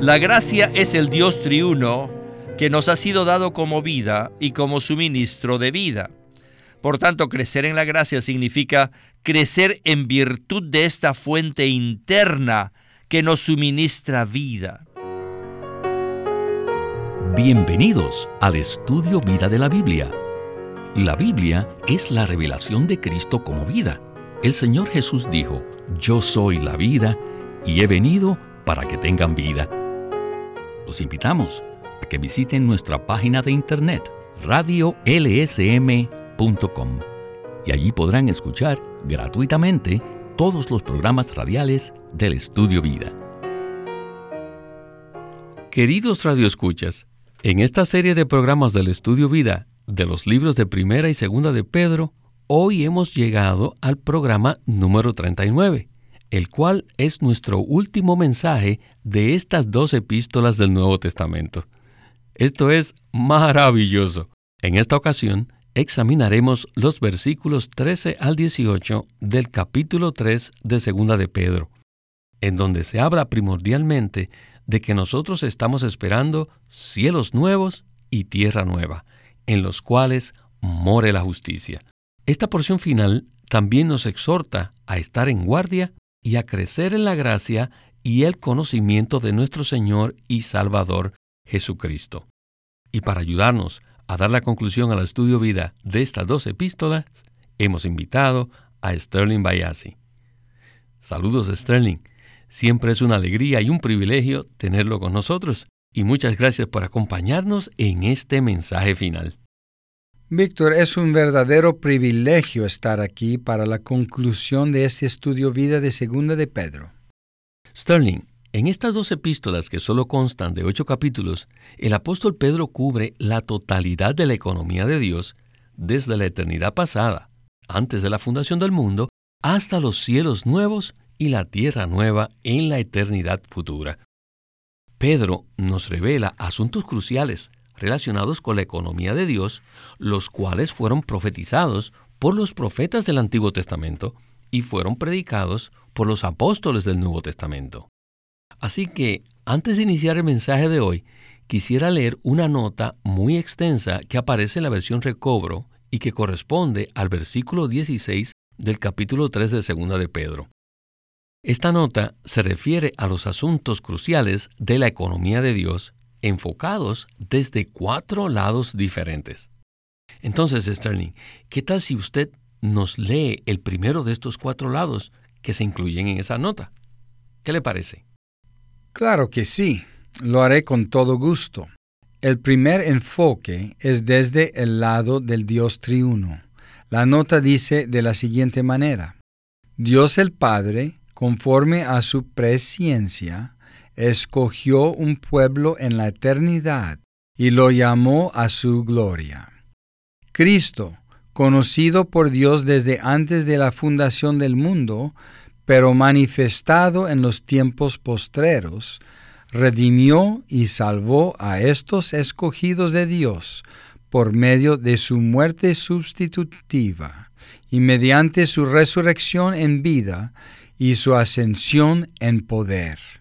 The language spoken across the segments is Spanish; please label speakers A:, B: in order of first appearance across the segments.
A: La gracia es el Dios triuno que nos ha sido dado como vida y como suministro de vida. Por tanto, crecer en la gracia significa crecer en virtud de esta fuente interna que nos suministra vida.
B: Bienvenidos al estudio Vida de la Biblia. La Biblia es la revelación de Cristo como vida. El Señor Jesús dijo, Yo soy la vida y he venido para que tengan vida. Los invitamos a que visiten nuestra página de internet radiolsm.com y allí podrán escuchar gratuitamente todos los programas radiales del Estudio Vida. Queridos radioescuchas, en esta serie de programas del Estudio Vida de los libros de Primera y Segunda de Pedro, hoy hemos llegado al programa número 39, el cual es nuestro último mensaje de estas dos epístolas del Nuevo Testamento. Esto es maravilloso. En esta ocasión examinaremos los versículos 13 al 18 del capítulo 3 de Segunda de Pedro, en donde se habla primordialmente de que nosotros estamos esperando cielos nuevos y tierra nueva, en los cuales more la justicia. Esta porción final también nos exhorta a estar en guardia y a crecer en la gracia y el conocimiento de nuestro Señor y Salvador Jesucristo. Y para ayudarnos a dar la conclusión al estudio vida de estas dos epístolas, hemos invitado a Sterling Bayasi. Saludos Sterling, siempre es una alegría y un privilegio tenerlo con nosotros y muchas gracias por acompañarnos en este mensaje final.
C: Víctor, es un verdadero privilegio estar aquí para la conclusión de este estudio vida de Segunda de Pedro.
B: Sterling, en estas dos epístolas que solo constan de ocho capítulos, el apóstol Pedro cubre la totalidad de la economía de Dios desde la eternidad pasada, antes de la fundación del mundo, hasta los cielos nuevos y la tierra nueva en la eternidad futura. Pedro nos revela asuntos cruciales relacionados con la economía de Dios, los cuales fueron profetizados por los profetas del Antiguo Testamento y fueron predicados por los apóstoles del Nuevo Testamento. Así que, antes de iniciar el mensaje de hoy, quisiera leer una nota muy extensa que aparece en la versión recobro y que corresponde al versículo 16 del capítulo 3 de Segunda de Pedro. Esta nota se refiere a los asuntos cruciales de la economía de Dios enfocados desde cuatro lados diferentes. Entonces, Sterling, ¿qué tal si usted nos lee el primero de estos cuatro lados que se incluyen en esa nota? ¿Qué le parece?
C: Claro que sí, lo haré con todo gusto. El primer enfoque es desde el lado del Dios triuno. La nota dice de la siguiente manera, Dios el Padre, conforme a su presciencia, escogió un pueblo en la eternidad y lo llamó a su gloria. Cristo, conocido por Dios desde antes de la fundación del mundo, pero manifestado en los tiempos postreros, redimió y salvó a estos escogidos de Dios por medio de su muerte sustitutiva y mediante su resurrección en vida y su ascensión en poder.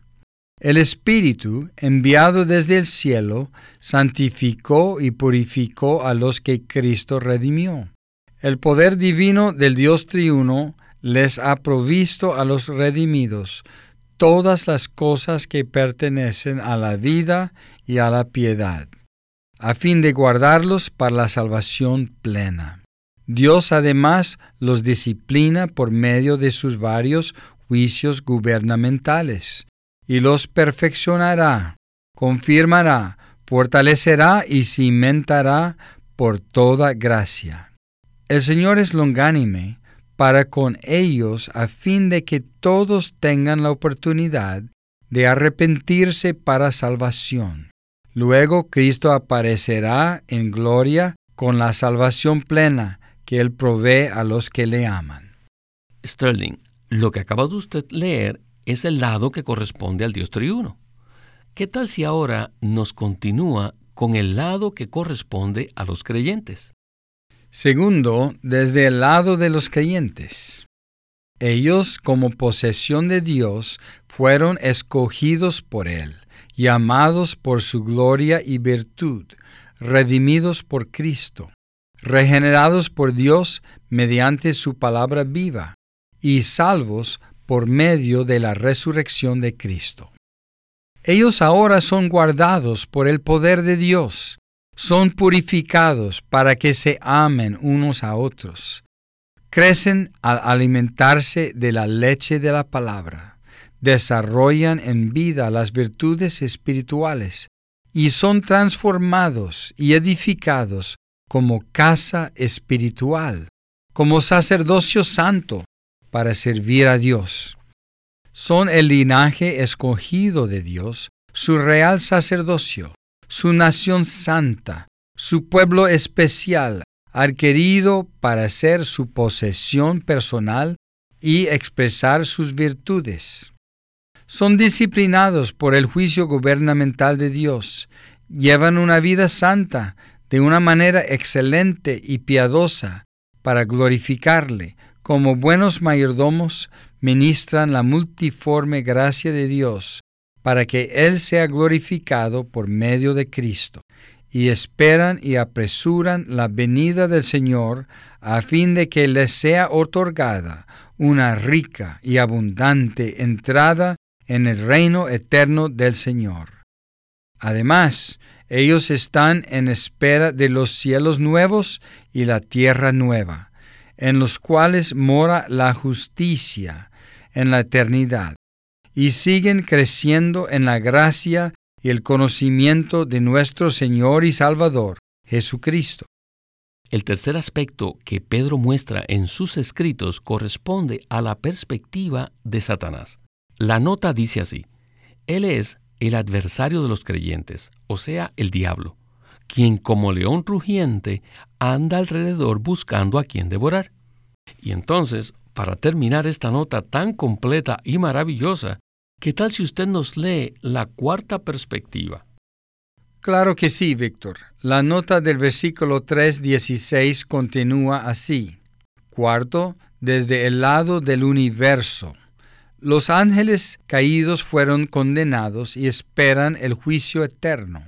C: El Espíritu, enviado desde el cielo, santificó y purificó a los que Cristo redimió. El poder divino del Dios triuno les ha provisto a los redimidos todas las cosas que pertenecen a la vida y a la piedad, a fin de guardarlos para la salvación plena. Dios además los disciplina por medio de sus varios juicios gubernamentales y los perfeccionará, confirmará, fortalecerá y cimentará por toda gracia. El Señor es longánime para con ellos a fin de que todos tengan la oportunidad de arrepentirse para salvación. Luego Cristo aparecerá en gloria con la salvación plena que Él provee a los que le aman.
B: Sterling, lo que acaba de usted leer es el lado que corresponde al Dios triuno. ¿Qué tal si ahora nos continúa con el lado que corresponde a los creyentes?
C: Segundo, desde el lado de los creyentes. Ellos, como posesión de Dios, fueron escogidos por Él, llamados por su gloria y virtud, redimidos por Cristo, regenerados por Dios mediante su palabra viva, y salvos por medio de la resurrección de Cristo. Ellos ahora son guardados por el poder de Dios, son purificados para que se amen unos a otros. Crecen al alimentarse de la leche de la palabra, desarrollan en vida las virtudes espirituales y son transformados y edificados como casa espiritual, como sacerdocio santo, para servir a Dios. Son el linaje escogido de Dios, su real sacerdocio, su nación santa, su pueblo especial, adquirido para ser su posesión personal y expresar sus virtudes. Son disciplinados por el juicio gubernamental de Dios, llevan una vida santa de una manera excelente y piadosa para glorificarle, como buenos mayordomos, ministran la multiforme gracia de Dios para que Él sea glorificado por medio de Cristo, y esperan y apresuran la venida del Señor a fin de que les sea otorgada una rica y abundante entrada en el reino eterno del Señor. Además, ellos están en espera de los cielos nuevos y la tierra nueva, en los cuales mora la justicia en la eternidad, y siguen creciendo en la gracia y el conocimiento de nuestro Señor y Salvador, Jesucristo.
B: El tercer aspecto que Pedro muestra en sus escritos corresponde a la perspectiva de Satanás. La nota dice así, Él es el adversario de los creyentes, o sea, el diablo, quien como león rugiente anda alrededor buscando a quien devorar. Y entonces, para terminar esta nota tan completa y maravillosa, ¿qué tal si usted nos lee la cuarta perspectiva?
C: Claro que sí, Víctor. La nota del versículo 3.16 continúa así. Cuarto, desde el lado del universo. Los ángeles caídos fueron condenados y esperan el juicio eterno.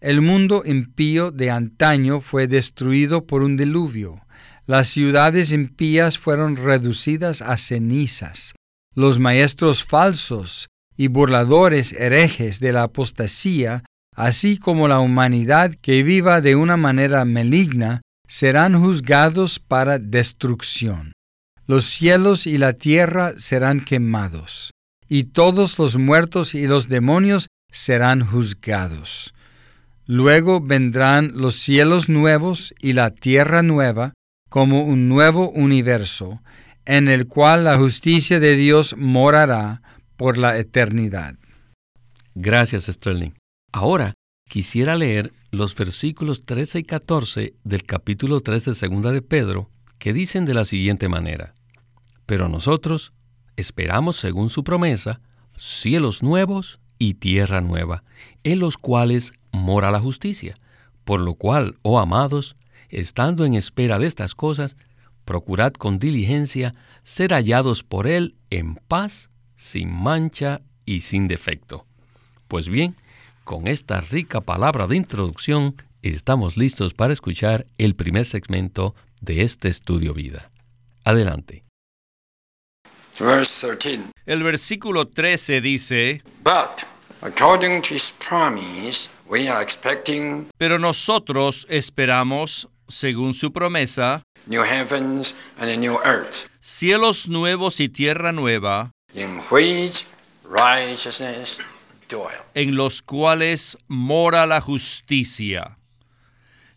C: El mundo impío de antaño fue destruido por un diluvio. Las ciudades impías fueron reducidas a cenizas. Los maestros falsos y burladores herejes de la apostasía, así como la humanidad que viva de una manera maligna, serán juzgados para destrucción los cielos y la tierra serán quemados, y todos los muertos y los demonios serán juzgados. Luego vendrán los cielos nuevos y la tierra nueva como un nuevo universo, en el cual la justicia de Dios morará por la eternidad.
B: Gracias, Sterling. Ahora quisiera leer los versículos 13 y 14 del capítulo 3 de Segunda de Pedro, que dicen de la siguiente manera. Pero nosotros esperamos, según su promesa, cielos nuevos y tierra nueva, en los cuales mora la justicia. Por lo cual, oh amados, estando en espera de estas cosas, procurad con diligencia ser hallados por Él en paz, sin mancha y sin defecto. Pues bien, con esta rica palabra de introducción, estamos listos para escuchar el primer segmento de este estudio vida. Adelante.
A: El versículo 13 dice, Pero nosotros esperamos, según su promesa, cielos nuevos y tierra nueva, en los cuales mora la justicia.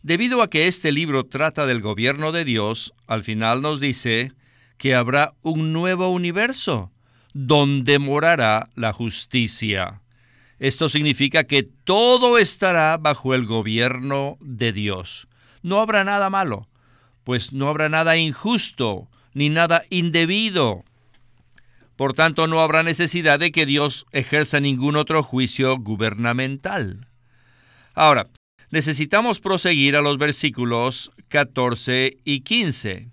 A: Debido a que este libro trata del gobierno de Dios, al final nos dice, que habrá un nuevo universo donde morará la justicia. Esto significa que todo estará bajo el gobierno de Dios. No habrá nada malo, pues no habrá nada injusto ni nada indebido. Por tanto, no habrá necesidad de que Dios ejerza ningún otro juicio gubernamental. Ahora, necesitamos proseguir a los versículos 14 y 15.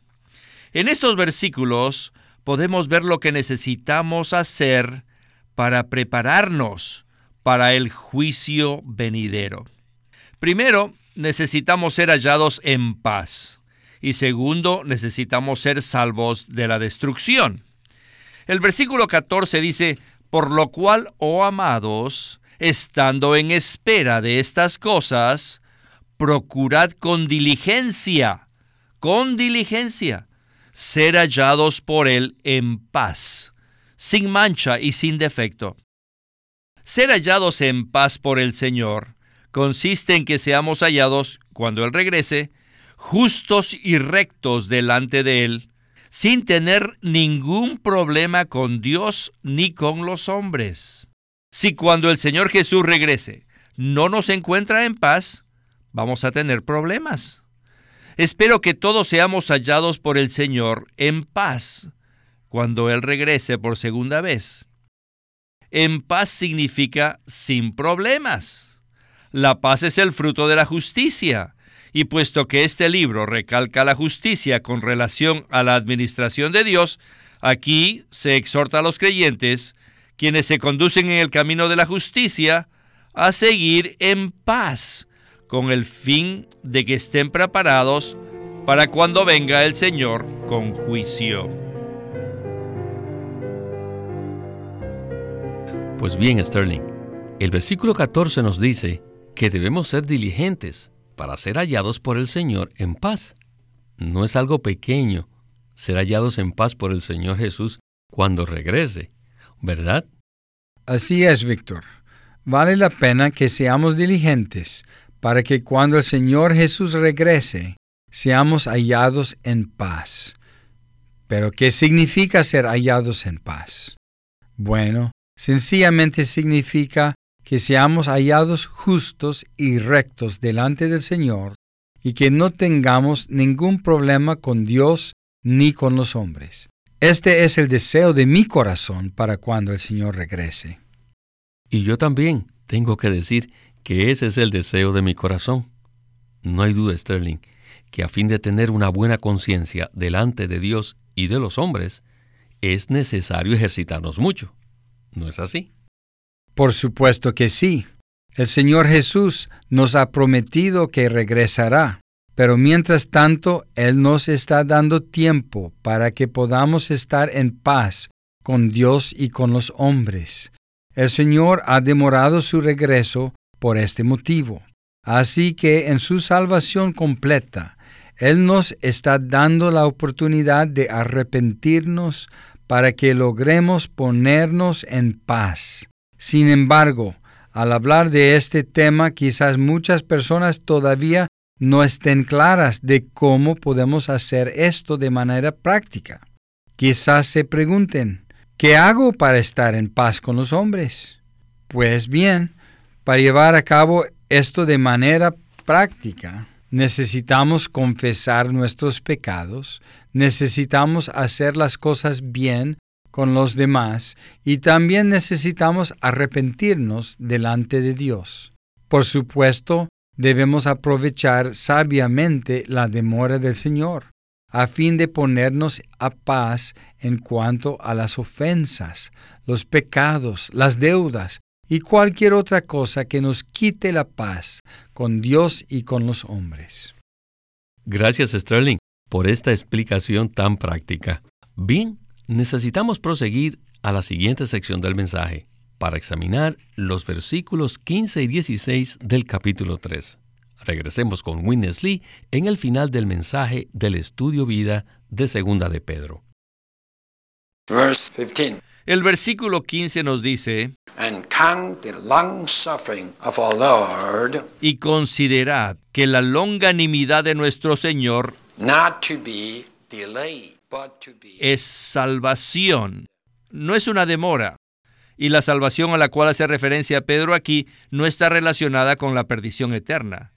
A: En estos versículos podemos ver lo que necesitamos hacer para prepararnos para el juicio venidero. Primero, necesitamos ser hallados en paz. Y segundo, necesitamos ser salvos de la destrucción. El versículo 14 dice, por lo cual, oh amados, estando en espera de estas cosas, procurad con diligencia, con diligencia, ser hallados por Él en paz, sin mancha y sin defecto. Ser hallados en paz por el Señor consiste en que seamos hallados, cuando Él regrese, justos y rectos delante de Él, sin tener ningún problema con Dios ni con los hombres. Si cuando el Señor Jesús regrese no nos encuentra en paz, vamos a tener problemas. Espero que todos seamos hallados por el Señor en paz cuando Él regrese por segunda vez. En paz significa sin problemas. La paz es el fruto de la justicia. Y puesto que este libro recalca la justicia con relación a la administración de Dios, aquí se exhorta a los creyentes, quienes se conducen en el camino de la justicia, a seguir en paz, con el fin de que estén preparados para cuando venga el Señor con juicio.
B: Pues bien, Sterling, el versículo 14 nos dice que debemos ser diligentes para ser hallados por el Señor en paz. No es algo pequeño ser hallados en paz por el Señor Jesús cuando regrese, ¿verdad?
C: Así es, Víctor. Vale la pena que seamos diligentes para que cuando el Señor Jesús regrese, seamos hallados en paz. Pero, ¿qué significa ser hallados en paz? Bueno, sencillamente significa que seamos hallados justos y rectos delante del Señor y que no tengamos ningún problema con Dios ni con los hombres. Este es el deseo de mi corazón para cuando el Señor regrese.
B: Y yo también tengo que decir que ese es el deseo de mi corazón. No hay duda, Sterling, que a fin de tener una buena conciencia delante de Dios y de los hombres, es necesario ejercitarnos mucho. ¿No es así?
C: Por supuesto que sí. El Señor Jesús nos ha prometido que regresará, pero mientras tanto Él nos está dando tiempo para que podamos estar en paz con Dios y con los hombres. El Señor ha demorado su regreso por este motivo. Así que en su salvación completa, Él nos está dando la oportunidad de arrepentirnos para que logremos ponernos en paz. Sin embargo, al hablar de este tema, quizás muchas personas todavía no estén claras de cómo podemos hacer esto de manera práctica. Quizás se pregunten, ¿qué hago para estar en paz con los hombres? Pues bien, para llevar a cabo esto de manera práctica, necesitamos confesar nuestros pecados, necesitamos hacer las cosas bien con los demás y también necesitamos arrepentirnos delante de Dios. Por supuesto, debemos aprovechar sabiamente la demora del Señor, a fin de ponernos a paz en cuanto a las ofensas, los pecados, las deudas y cualquier otra cosa que nos quite la paz con Dios y con los hombres.
B: Gracias, Sterling, por esta explicación tan práctica. Bien, necesitamos proseguir a la siguiente sección del mensaje para examinar los versículos 15 y 16 del capítulo 3. Regresemos con Witness Lee en el final del mensaje del estudio vida de Segunda de Pedro.
A: El versículo 15 nos dice, y considerad que la longanimidad de nuestro Señor not to be delayed es salvación, no es una demora. Y la salvación a la cual hace referencia Pedro aquí no está relacionada con la perdición eterna.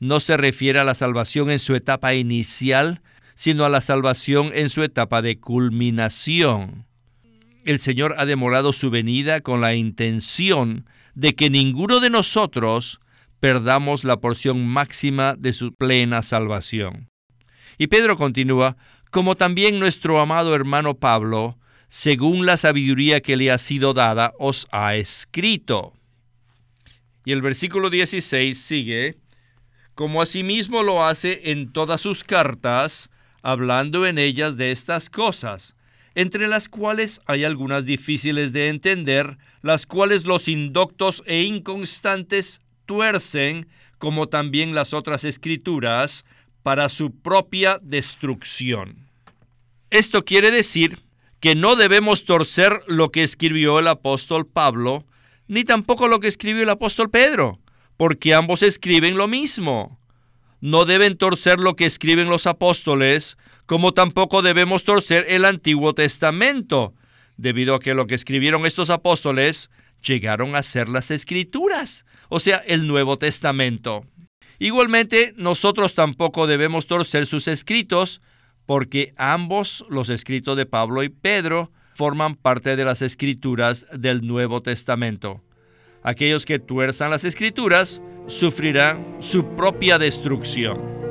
A: No se refiere a la salvación en su etapa inicial, sino a la salvación en su etapa de culminación. El Señor ha demorado su venida con la intención de que ninguno de nosotros perdamos la porción máxima de su plena salvación. Y Pedro continúa, como también nuestro amado hermano Pablo, según la sabiduría que le ha sido dada, os ha escrito. Y el versículo 16 sigue, como asimismo lo hace en todas sus cartas, hablando en ellas de estas cosas, entre las cuales hay algunas difíciles de entender, las cuales los indoctos e inconstantes tuercen, como también las otras escrituras, para su propia destrucción. Esto quiere decir que no debemos torcer lo que escribió el apóstol Pablo, ni tampoco lo que escribió el apóstol Pedro, porque ambos escriben lo mismo. No deben torcer lo que escriben los apóstoles, como tampoco debemos torcer el Antiguo Testamento, debido a que lo que escribieron estos apóstoles llegaron a ser las escrituras, o sea, el Nuevo Testamento. Igualmente, nosotros tampoco debemos torcer sus escritos, porque ambos, los escritos de Pablo y Pedro, forman parte de las escrituras del Nuevo Testamento. Aquellos que tuerzan las escrituras sufrirán su propia destrucción.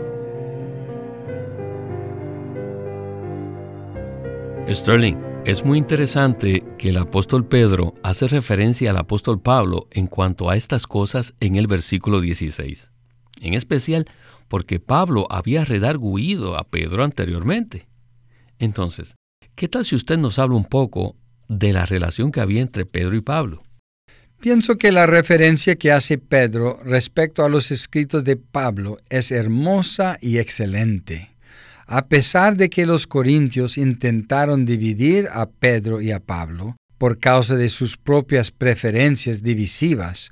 B: Sterling, es muy interesante que el apóstol Pedro hace referencia al apóstol Pablo en cuanto a estas cosas en el versículo 16. En especial porque Pablo había redarguido a Pedro anteriormente. Entonces, ¿qué tal si usted nos habla un poco de la relación que había entre Pedro y Pablo?
C: Pienso que la referencia que hace Pedro respecto a los escritos de Pablo es hermosa y excelente. A pesar de que los corintios intentaron dividir a Pedro y a Pablo por causa de sus propias preferencias divisivas,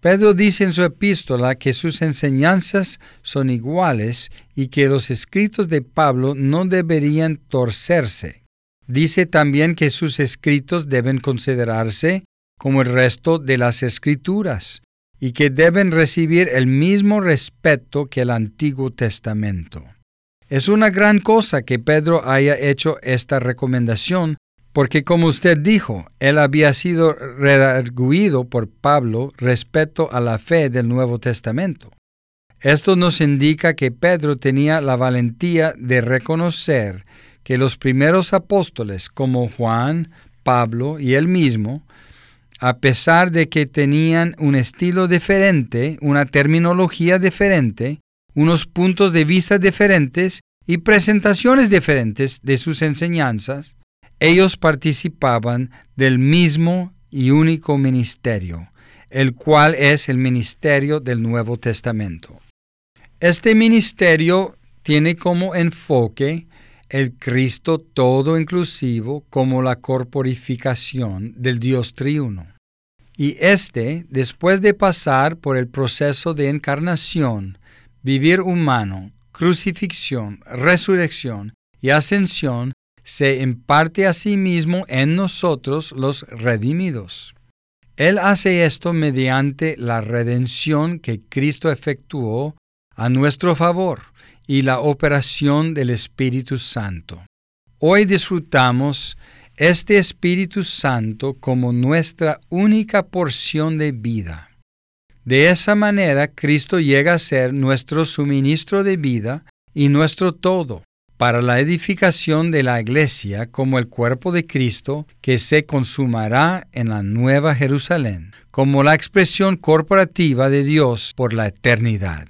C: Pedro dice en su epístola que sus enseñanzas son iguales y que los escritos de Pablo no deberían torcerse. Dice también que sus escritos deben considerarse como el resto de las escrituras y que deben recibir el mismo respeto que el Antiguo Testamento. Es una gran cosa que Pedro haya hecho esta recomendación porque como usted dijo, él había sido redarguido por Pablo respecto a la fe del Nuevo Testamento. Esto nos indica que Pedro tenía la valentía de reconocer que los primeros apóstoles como Juan, Pablo y él mismo, a pesar de que tenían un estilo diferente, una terminología diferente, unos puntos de vista diferentes y presentaciones diferentes de sus enseñanzas, ellos participaban del mismo y único ministerio, el cual es el ministerio del Nuevo Testamento. Este ministerio tiene como enfoque el Cristo todo inclusivo como la corporificación del Dios triuno. Y este, después de pasar por el proceso de encarnación, vivir humano, crucifixión, resurrección y ascensión, se imparte a sí mismo en nosotros los redimidos. Él hace esto mediante la redención que Cristo efectuó a nuestro favor y la operación del Espíritu Santo. Hoy disfrutamos este Espíritu Santo como nuestra única porción de vida. De esa manera Cristo llega a ser nuestro suministro de vida y nuestro todo para la edificación de la iglesia como el cuerpo de Cristo que se consumará en la nueva Jerusalén, como la expresión corporativa de Dios por la eternidad.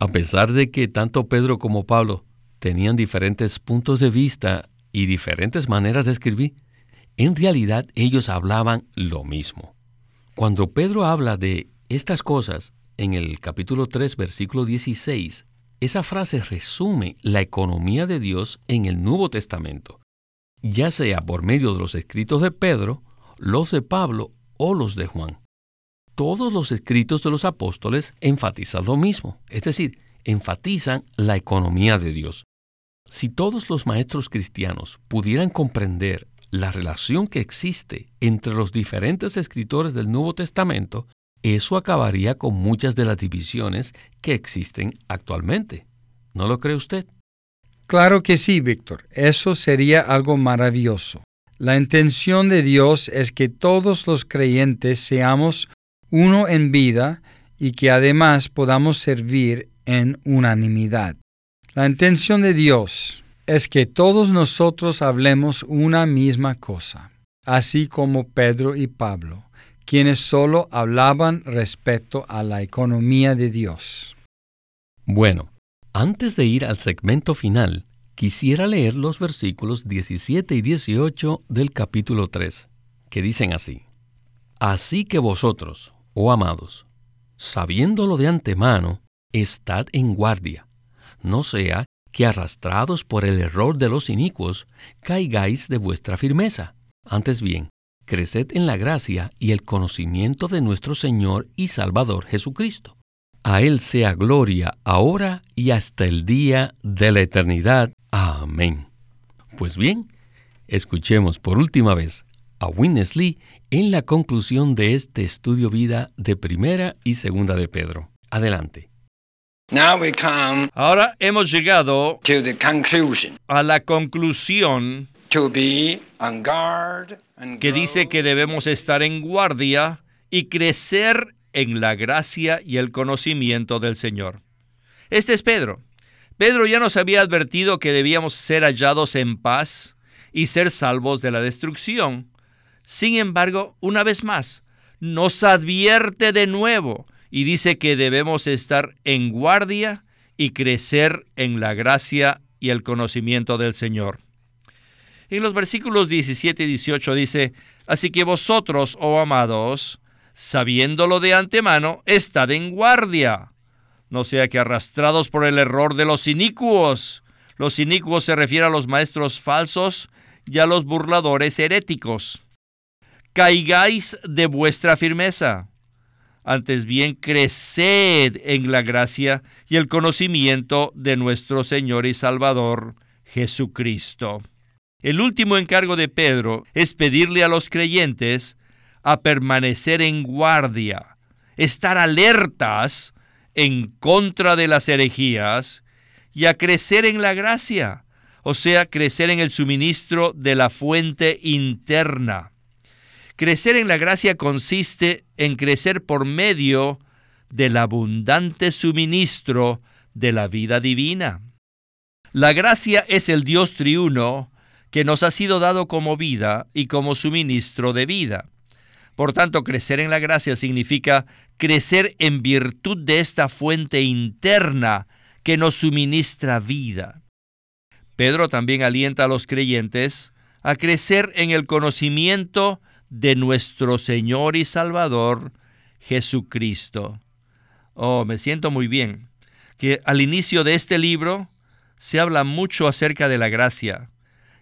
B: A pesar de que tanto Pedro como Pablo tenían diferentes puntos de vista y diferentes maneras de escribir, en realidad ellos hablaban lo mismo. Cuando Pedro habla de estas cosas en el capítulo 3, versículo 16, esa frase resume la economía de Dios en el Nuevo Testamento, ya sea por medio de los escritos de Pedro, los de Pablo o los de Juan. Todos los escritos de los apóstoles enfatizan lo mismo, es decir, enfatizan la economía de Dios. Si todos los maestros cristianos pudieran comprender la relación que existe entre los diferentes escritores del Nuevo Testamento, eso acabaría con muchas de las divisiones que existen actualmente. ¿No lo cree usted?
C: Claro que sí, Víctor. Eso sería algo maravilloso. La intención de Dios es que todos los creyentes seamos uno en vida y que además podamos servir en unanimidad. La intención de Dios es que todos nosotros hablemos una misma cosa, así como Pedro y Pablo quienes solo hablaban respecto a la economía de Dios.
B: Bueno, antes de ir al segmento final, quisiera leer los versículos 17 y 18 del capítulo 3, que dicen así. Así que vosotros, oh amados, sabiéndolo de antemano, estad en guardia, no sea que arrastrados por el error de los inicuos, caigáis de vuestra firmeza. Antes bien, creced en la gracia y el conocimiento de nuestro Señor y Salvador Jesucristo. A Él sea gloria ahora y hasta el día de la eternidad. Amén. Pues bien, escuchemos por última vez a Winnesley en la conclusión de este estudio vida de primera y segunda de Pedro. Adelante.
A: Ahora hemos llegado a la conclusión que dice que debemos estar en guardia y crecer en la gracia y el conocimiento del Señor. Este es Pedro. Pedro ya nos había advertido que debíamos ser hallados en paz y ser salvos de la destrucción. Sin embargo, una vez más, nos advierte de nuevo y dice que debemos estar en guardia y crecer en la gracia y el conocimiento del Señor. En los versículos 17 y 18 dice, Así que vosotros, oh amados, sabiéndolo de antemano, estad en guardia. No sea que arrastrados por el error de los inicuos, los inicuos se refiere a los maestros falsos y a los burladores heréticos, caigáis de vuestra firmeza. Antes bien, creced en la gracia y el conocimiento de nuestro Señor y Salvador Jesucristo. El último encargo de Pedro es pedirle a los creyentes a permanecer en guardia, estar alertas en contra de las herejías y a crecer en la gracia, o sea, crecer en el suministro de la fuente interna. Crecer en la gracia consiste en crecer por medio del abundante suministro de la vida divina. La gracia es el Dios triuno que nos ha sido dado como vida y como suministro de vida. Por tanto, crecer en la gracia significa crecer en virtud de esta fuente interna que nos suministra vida. Pedro también alienta a los creyentes a crecer en el conocimiento de nuestro Señor y Salvador Jesucristo. Oh, me siento muy bien que al inicio de este libro se habla mucho acerca de la gracia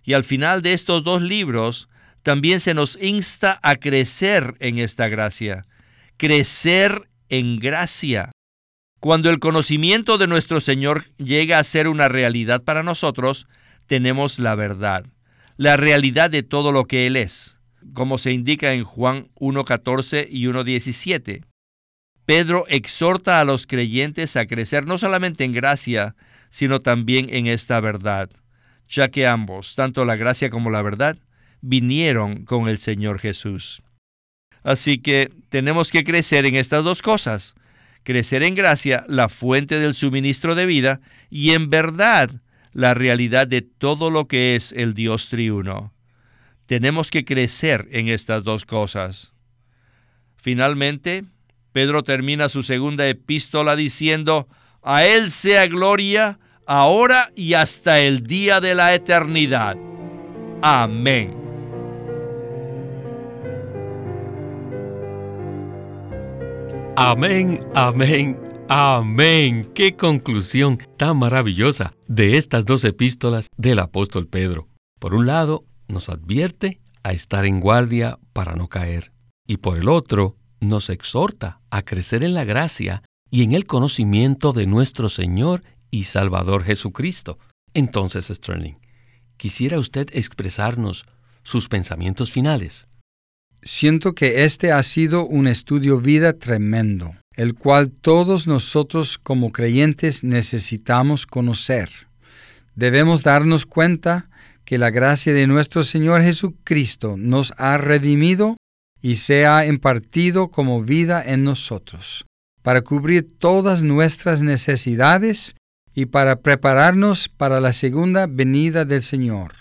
A: y al final de estos dos libros también se nos insta a crecer en esta gracia, crecer en gracia. Cuando el conocimiento de nuestro Señor llega a ser una realidad para nosotros, tenemos la verdad, la realidad de todo lo que Él es, como se indica en Juan 1.14 y 1.17. Pedro exhorta a los creyentes a crecer no solamente en gracia, sino también en esta verdad, ya que ambos, tanto la gracia como la verdad, vinieron con el Señor Jesús. Así que tenemos que crecer en estas dos cosas. Crecer en gracia, la fuente del suministro de vida, y en verdad, la realidad de todo lo que es el Dios triuno. Tenemos que crecer en estas dos cosas. Finalmente, Pedro termina su segunda epístola diciendo, a Él sea gloria, ahora y hasta el día de la eternidad. Amén.
B: Amén, amén, amén. Qué conclusión tan maravillosa de estas dos epístolas del apóstol Pedro. Por un lado, nos advierte a estar en guardia para no caer. Y por el otro, nos exhorta a crecer en la gracia y en el conocimiento de nuestro Señor y Salvador Jesucristo. Entonces, Sterling, ¿quisiera usted expresarnos sus pensamientos finales?
C: Siento que este ha sido un estudio vida tremendo, el cual todos nosotros como creyentes necesitamos conocer. Debemos darnos cuenta que la gracia de nuestro Señor Jesucristo nos ha redimido y se ha impartido como vida en nosotros, para cubrir todas nuestras necesidades y para prepararnos para la segunda venida del Señor.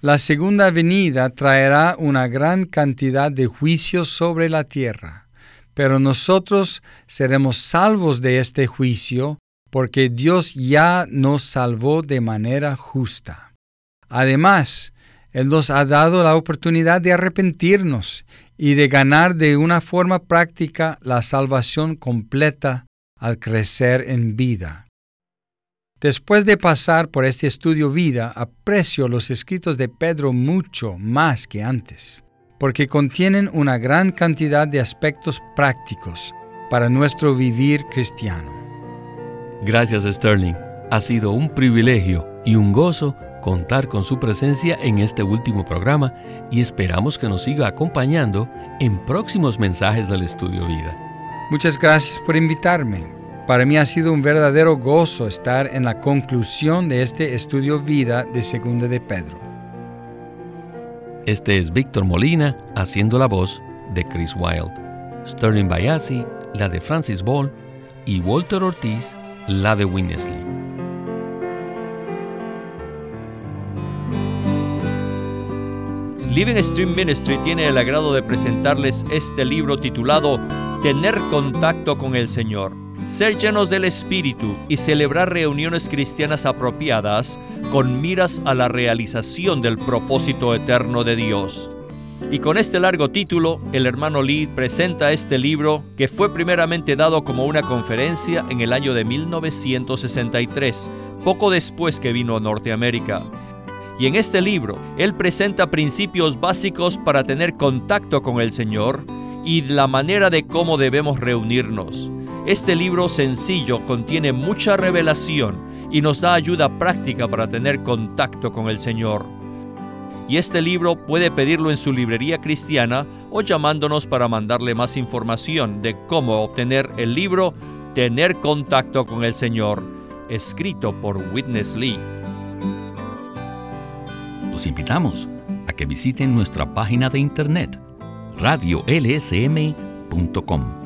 C: La segunda venida traerá una gran cantidad de juicios sobre la tierra, pero nosotros seremos salvos de este juicio porque Dios ya nos salvó de manera justa. Además, Él nos ha dado la oportunidad de arrepentirnos y de ganar de una forma práctica la salvación completa al crecer en vida. Después de pasar por este estudio vida, aprecio los escritos de Pedro mucho más que antes, porque contienen una gran cantidad de aspectos prácticos para nuestro vivir cristiano.
B: Gracias Sterling. Ha sido un privilegio y un gozo contar con su presencia en este último programa y esperamos que nos siga acompañando en próximos mensajes del Estudio Vida.
C: Muchas gracias por invitarme. Para mí ha sido un verdadero gozo estar en la conclusión de este estudio vida de Segunda de Pedro.
B: Este es Víctor Molina haciendo la voz de Chris Wilde, Sterling Bayasi, la de Francis Ball y Walter Ortiz, la de Winnesley.
A: Living Stream Ministry tiene el agrado de presentarles este libro titulado Tener contacto con el Señor ser llenos del Espíritu y celebrar reuniones cristianas apropiadas con miras a la realización del propósito eterno de Dios. Y con este largo título, el hermano Lee presenta este libro que fue primeramente dado como una conferencia en el año de 1963, poco después que vino a Norteamérica. Y en este libro, él presenta principios básicos para tener contacto con el Señor y la manera de cómo debemos reunirnos. Este libro sencillo contiene mucha revelación y nos da ayuda práctica para tener contacto con el Señor. Y este libro puede pedirlo en su librería cristiana o llamándonos para mandarle más información de cómo obtener el libro Tener contacto con el Señor, escrito por Witness Lee.
B: Los invitamos a que visiten nuestra página de internet radiolsm.com